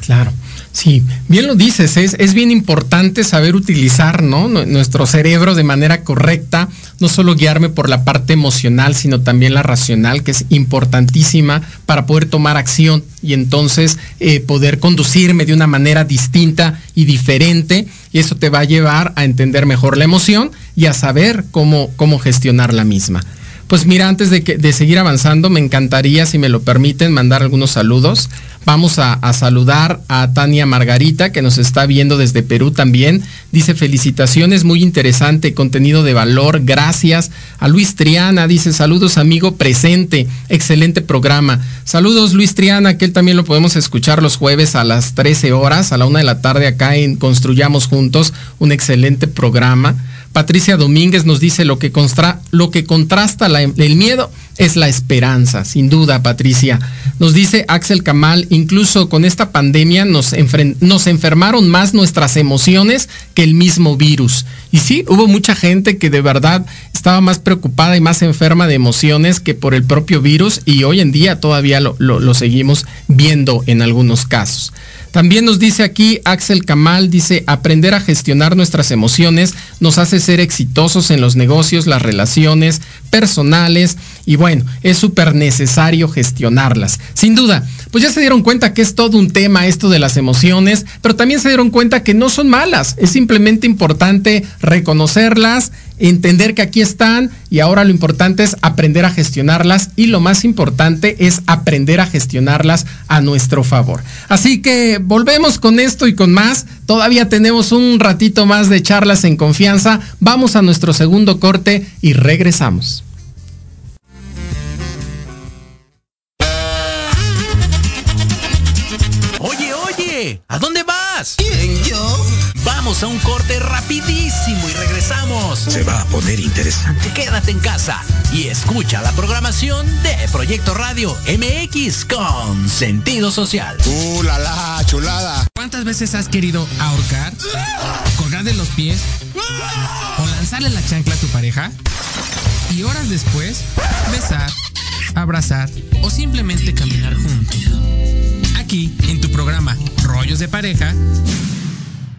Speaker 4: Claro. Sí, bien lo dices, es, es, bien importante saber utilizar ¿no? nuestro cerebro de manera correcta, no solo guiarme por la parte emocional, sino también la racional, que es importantísima para poder tomar acción y entonces eh, poder conducirme de una manera distinta y diferente. Y eso te va a llevar a entender mejor la emoción y a saber cómo, cómo gestionar la misma. Pues mira, antes de, que, de seguir avanzando, me encantaría, si me lo permiten, mandar algunos saludos. Vamos a, saludar a Tania Margarita, que nos está viendo desde Perú también. Dice felicitaciones, muy interesante, contenido de valor, gracias. A Luis Triana, dice saludos amigo presente, excelente programa. Saludos Luis Triana, que él también lo podemos escuchar los jueves a las 13 horas, a la una de la tarde acá en Construyamos Juntos, un excelente programa. Patricia Domínguez nos dice lo que, lo que contrasta el miedo es la esperanza, sin duda, Patricia. Nos dice Axel Kamal, incluso con esta pandemia nos enfermaron más nuestras emociones que el mismo virus. Y sí, hubo mucha gente que de verdad estaba más preocupada y más enferma de emociones que por el propio virus y hoy en día todavía lo seguimos viendo en algunos casos. También nos dice aquí Axel Kamal, dice, aprender a gestionar nuestras emociones nos hace ser exitosos en los negocios, las relaciones personales y bueno, es súper necesario gestionarlas. Sin duda, pues ya se dieron cuenta que es todo un tema esto de las emociones, pero también se dieron cuenta que no son malas, es simplemente importante reconocerlas, entender que aquí están y ahora lo importante es aprender a gestionarlas y lo más importante es aprender a gestionarlas a nuestro favor. Así que volvemos con esto y con más. Todavía tenemos un ratito más de charlas en confianza. Vamos a nuestro segundo corte y regresamos.
Speaker 8: Oye, oye, ¿a dónde. Vamos a un corte rapidísimo y regresamos.
Speaker 6: Se va a poner interesante.
Speaker 8: Quédate en casa y escucha la programación de Proyecto Radio MX con sentido social.
Speaker 6: ¡Uh, la, la chulada!
Speaker 9: ¿Cuántas veces has querido ahorcar, colgar de los pies o lanzarle la chancla a tu pareja? Y horas después, besar, abrazar o simplemente caminar juntos. Aquí, en tu programa Rollos de Pareja,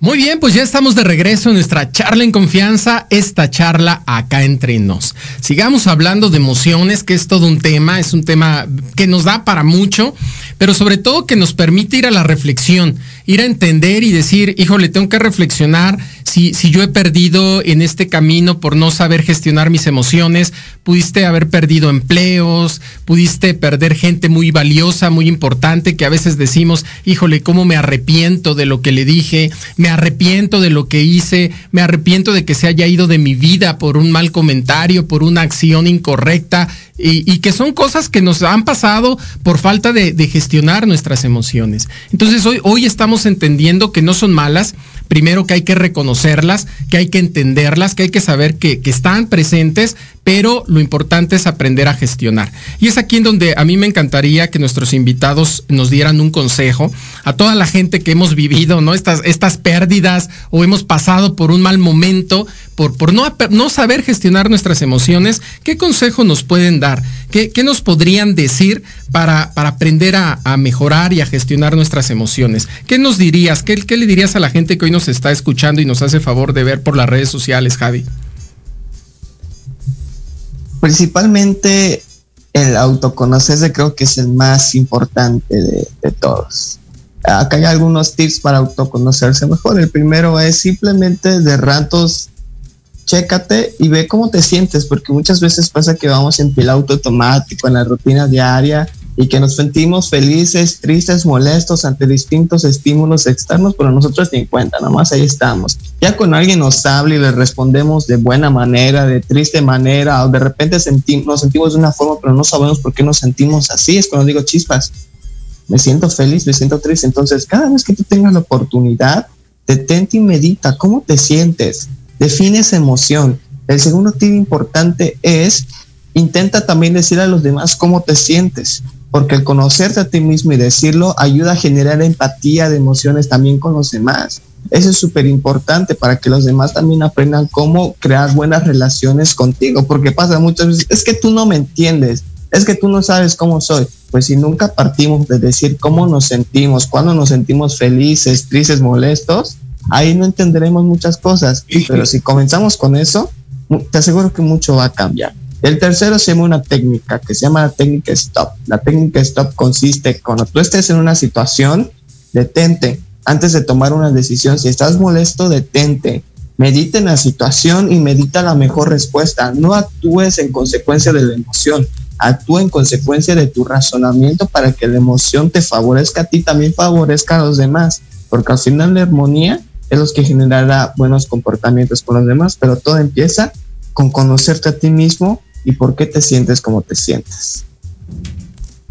Speaker 4: Muy bien, pues ya estamos de regreso en nuestra charla en confianza, esta charla acá entre nos. Sigamos hablando de emociones, que es todo un tema, es un tema que nos da para mucho, pero sobre todo que nos permite ir a la reflexión, ir a entender y decir, híjole, tengo que reflexionar si, si yo he perdido en este camino por no saber gestionar mis emociones, pudiste haber perdido empleos, pudiste perder gente muy valiosa, muy importante, que a veces decimos, híjole, ¿cómo me arrepiento de lo que le dije? Me arrepiento de lo que hice, me arrepiento de que se haya ido de mi vida por un mal comentario, por una acción incorrecta, y, que son cosas que nos han pasado por falta de, gestionar nuestras emociones. Entonces hoy, hoy estamos entendiendo que no son malas, primero que hay que reconocerlas, que hay que entenderlas, que hay que saber que, están presentes, pero lo importante es aprender a gestionar. Y es aquí en donde a mí me encantaría que nuestros invitados nos dieran un consejo a toda la gente que hemos vivido, ¿no? Estas, estas pérdidas o hemos pasado por un mal momento, por, por no, no saber gestionar nuestras emociones. ¿Qué consejo nos pueden dar? ¿Qué, qué nos podrían decir para, para aprender a, mejorar y a gestionar nuestras emociones? ¿Qué nos dirías? ¿Qué, ¿Qué le dirías a la gente que hoy nos está escuchando y nos hace favor de ver por las redes sociales, Javi?
Speaker 7: Principalmente el autoconocerse creo que es el más importante de, todos. Acá hay algunos tips para autoconocerse mejor. El primero es simplemente de ratos, chécate y ve cómo te sientes, porque muchas veces pasa que vamos en piloto automático, en la rutina diaria, y que nos sentimos felices, tristes, molestos ante distintos estímulos externos, pero nosotros ni en cuenta, nomás ahí estamos. Ya cuando alguien nos habla y le respondemos de buena manera, de triste manera, o de repente nos sentimos de una forma, pero no sabemos por qué nos sentimos así, es cuando digo chispas, me siento feliz, me siento triste. Entonces, cada vez que tú tengas la oportunidad, detente y medita, ¿cómo te sientes? Define esa emoción. El segundo tip importante es intenta también decir a los demás cómo te sientes porque el conocerte a ti mismo y decirlo ayuda a generar empatía de emociones también con los demás. Eso es súper importante para que los demás también aprendan cómo crear buenas relaciones contigo, porque pasa muchas veces, es que tú no me entiendes, es que tú no sabes cómo soy. Pues si nunca partimos de decir cómo nos sentimos, cuando nos sentimos felices, tristes, molestos, ahí no entenderemos muchas cosas. Pero si comenzamos con eso, te aseguro que mucho va a cambiar. El tercero se llama una técnica que se llama la técnica stop. La técnica stop consiste cuando tú estés en una situación, detente. Antes de tomar una decisión, si estás molesto, detente. Medita en la situación y medita la mejor respuesta. No actúes en consecuencia de la emoción. Actúa en consecuencia de tu razonamiento para que la emoción te favorezca a ti, también favorezca a los demás. Porque al final la armonía es lo que generará buenos comportamientos con los demás, pero todo empieza con conocerte a ti mismo y por qué te sientes como te sientes.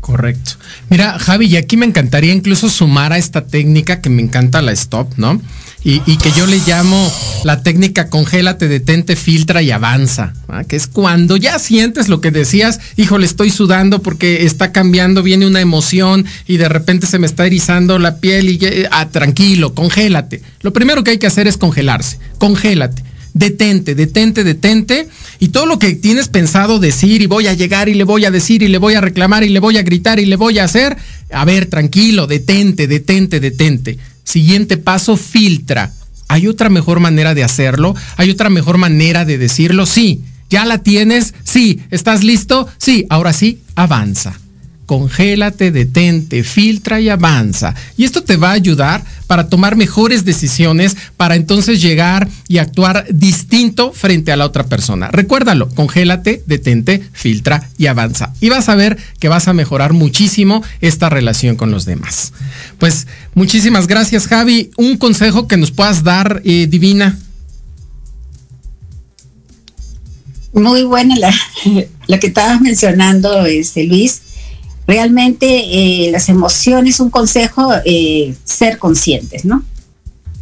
Speaker 4: Correcto. Mira, Javi, y aquí me encantaría incluso sumar a esta técnica que me encanta la stop, ¿no? Y, que yo le llamo la técnica congélate, detente, filtra y avanza, que es cuando ya sientes lo que decías, híjole, estoy sudando porque está cambiando, viene una emoción y de repente se me está erizando la piel y ah, tranquilo, congélate. Lo primero que hay que hacer es congelarse, congélate detente, detente, detente. Y todo lo que tienes pensado decir y voy a llegar y le voy a decir y le voy a reclamar y le voy a gritar y le voy a hacer, a ver, tranquilo, detente, detente, detente. Siguiente paso, filtra. ¿Hay otra mejor manera de hacerlo? ¿Hay otra mejor manera de decirlo? Sí. ¿Ya la tienes? Sí. ¿Estás listo? Sí. Ahora sí, avanza congélate, detente, filtra y avanza. Y esto te va a ayudar para tomar mejores decisiones, para entonces llegar y actuar distinto frente a la otra persona. Recuérdalo, congélate, detente, filtra y avanza. Y vas a ver que vas a mejorar muchísimo esta relación con los demás. Pues muchísimas gracias Javi. Un consejo que nos puedas dar, eh, Divina.
Speaker 5: Muy buena la, que estabas mencionando, este, Luis realmente eh, las emociones, un consejo, eh, ser conscientes, ¿no?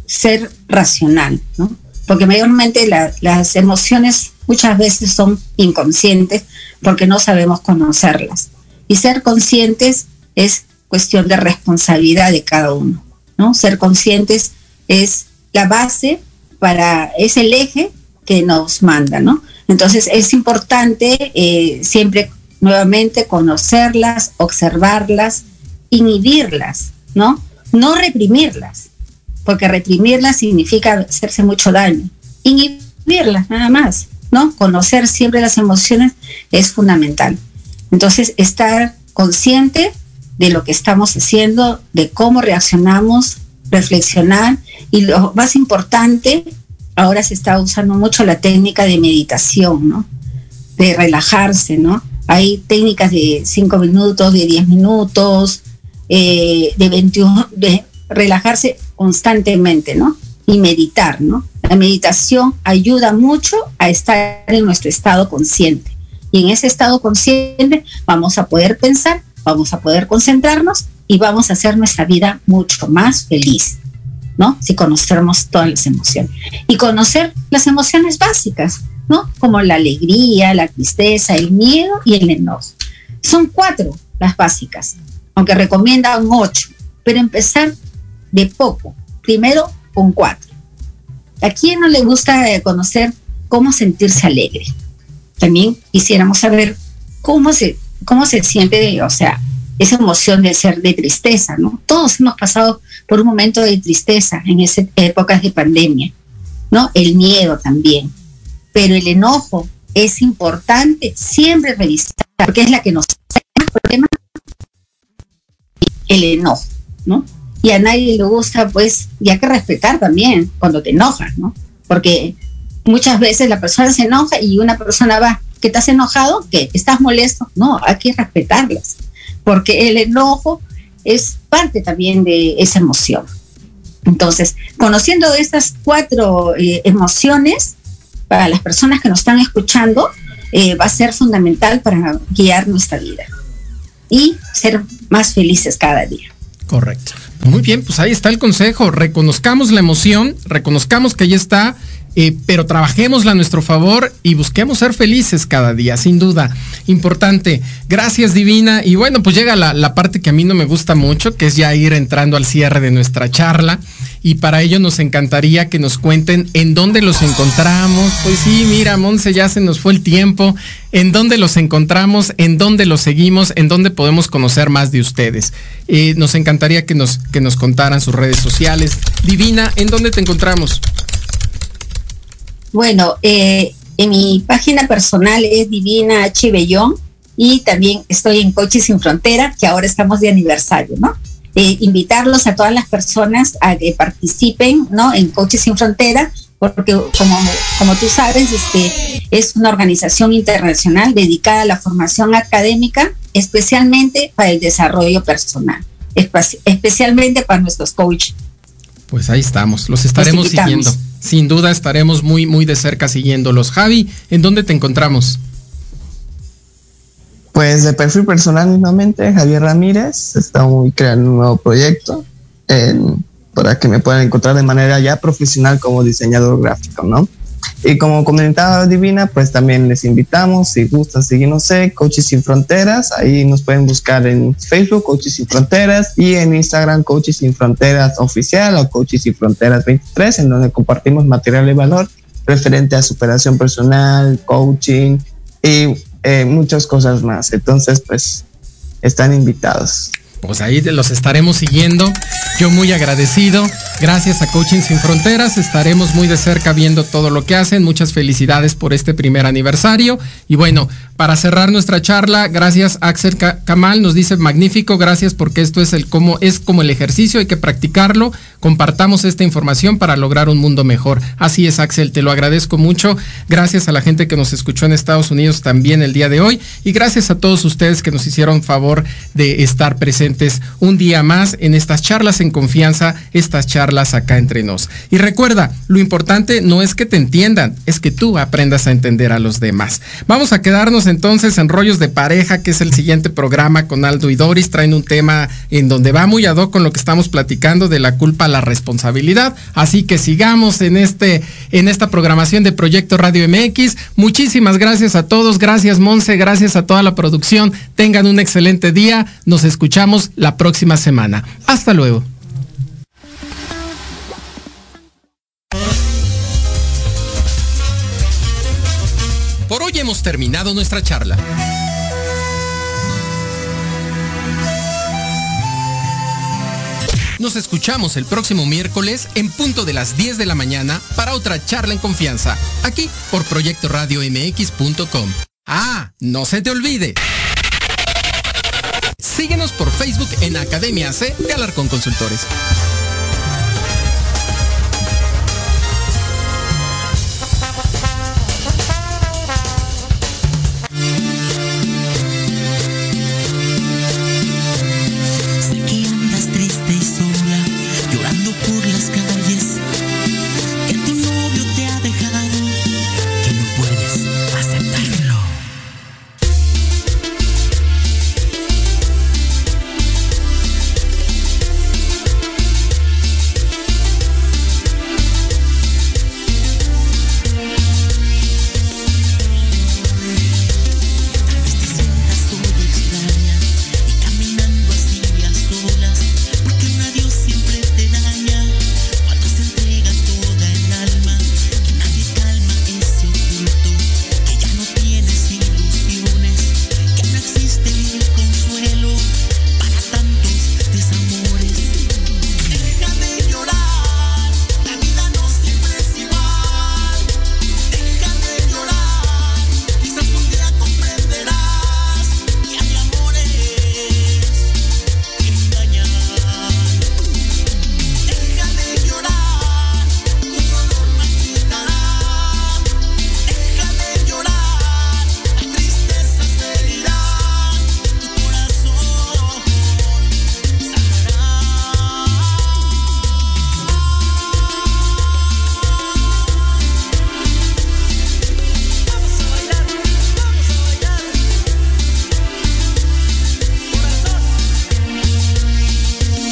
Speaker 5: Ser racional, ¿no? Porque mayormente las emociones muchas veces son inconscientes porque no sabemos conocerlas. Y ser conscientes es cuestión de responsabilidad de cada uno, ¿no? Ser conscientes es la base para, es el eje que nos manda, ¿no? Entonces es importante eh, siempre nuevamente conocerlas, observarlas, inhibirlas, ¿no? No reprimirlas, porque reprimirla significa hacerse mucho daño. Inhibirla, nada más, ¿no? Conocer siempre las emociones es fundamental. Entonces, estar consciente de lo que estamos haciendo, de cómo reaccionamos, reflexionar y lo más importante, ahora se está usando mucho la técnica de meditación, ¿no? De relajarse, ¿no? Hay técnicas de 5 minutos, de 10 minutos, eh, de 21, de relajarse constantemente, ¿no? Y meditar, ¿no? La meditación ayuda mucho a estar en nuestro estado consciente. Y en ese estado consciente vamos a poder pensar, vamos a poder concentrarnos y vamos a hacer nuestra vida mucho más feliz, ¿no? Si conocemos todas las emociones. Y conocer las emociones básicas, ¿no? Como la alegría, la tristeza, el miedo y el enojo. Son cuatro las básicas, aunque recomiendan ocho, pero empezar de poco, primero con cuatro. ¿A quién no le gusta eh, conocer cómo sentirse alegre? También quisiéramos saber cómo se, cómo se siente, o sea, esa emoción de ser de tristeza, ¿no? Todos hemos pasado por un momento de tristeza en esas épocas de pandemia, ¿no? El miedo también. Pero el enojo es importante siempre revisar, porque es la que nos trae más problemas, el enojo, ¿no? Y a nadie le gusta, pues, y hay que respetar también cuando te enojas, ¿no? Porque muchas veces la persona se enoja y una persona va, ¿que estás enojado? ¿Que estás molesto? No, hay que respetarlas porque el enojo es parte también de esa emoción. Entonces, conociendo estas cuatro eh, emociones, para las personas que nos están escuchando, eh, va a ser fundamental para guiar nuestra vida y ser más felices cada día.
Speaker 4: Correcto. Muy bien, pues ahí está el consejo. Reconozcamos la emoción, reconozcamos que ahí está eh, pero trabajémosla a nuestro favor y busquemos ser felices cada día, sin duda. Importante. Gracias, Divina. Y bueno, pues llega la, la parte que a mí no me gusta mucho, que es ya ir entrando al cierre de nuestra charla y para ello nos encantaría que nos cuenten en dónde los encontramos. Pues sí, mira, Monse, ya se nos fue el tiempo. En dónde los encontramos, en dónde los seguimos, en dónde podemos conocer más de ustedes. Eh, nos encantaría que nos, que nos contaran sus redes sociales. Divina, ¿en dónde te encontramos?
Speaker 5: Bueno, eh, en mi página personal es Divina H. Bellón y también estoy en Coches Sin Frontera, que ahora estamos de aniversario, ¿no? Eh, invitarlos a todas las personas a que participen, ¿no? En Coches Sin Frontera, porque como, como tú sabes, este, es una organización internacional dedicada a la formación académica, especialmente para el desarrollo personal, especialmente para nuestros coaches.
Speaker 4: Pues ahí estamos, los estaremos siguiendo sin duda estaremos muy, muy de cerca siguiéndolos. Javi, ¿en dónde te encontramos?
Speaker 7: Pues de perfil personal mismamente, Javier Ramírez, estamos creando un nuevo proyecto para que me puedan encontrar de manera ya profesional como diseñador gráfico, ¿no? Y como comentaba Divina, pues también les invitamos, si gustan seguirnos en Coaches Sin Fronteras, ahí nos pueden buscar en Facebook, Coaches Sin Fronteras, y en Instagram, Coaches Sin Fronteras Oficial o Coaches Sin Fronteras 23, en donde compartimos material de valor referente a superación personal, coaching y eh, muchas cosas más. Entonces, pues, están invitados
Speaker 4: pues ahí los estaremos siguiendo. Yo muy agradecido. Gracias a Coaching Sin Fronteras. Estaremos muy de cerca viendo todo lo que hacen. Muchas felicidades por este primer aniversario. Y bueno, para cerrar nuestra charla, gracias Axel Kamal. Nos dice magnífico. Gracias porque esto es el como es como el ejercicio. Hay que practicarlo. Compartamos esta información para lograr un mundo mejor. Así es, Axel. Te lo agradezco mucho. Gracias a la gente que nos escuchó en Estados Unidos también el día de hoy. Y gracias a todos ustedes que nos hicieron favor de estar presentes un día más en estas charlas en confianza, estas charlas acá entre nos. Y recuerda, lo importante no es que te entiendan, es que tú aprendas a entender a los demás. Vamos a quedarnos entonces en Rollos de Pareja, que es el siguiente programa con Aldo y Doris. Traen un tema en donde va muy ad hoc con lo que estamos platicando de la culpa a responsabilidad. Así que sigamos en, este, en esta programación de Proyecto Radio MX. Muchísimas gracias a todos. Gracias, Monse. Gracias a toda la producción. Tengan un excelente día. Nos escuchamos la próxima semana. Hasta luego. Por hoy hemos terminado nuestra charla. Nos escuchamos el próximo miércoles en punto de las 10 de la mañana para otra charla en confianza, aquí por Proyecto Radio MX.com. Ah, no se te olvide. Síguenos por Facebook en Academia C de Alarcón Consultores.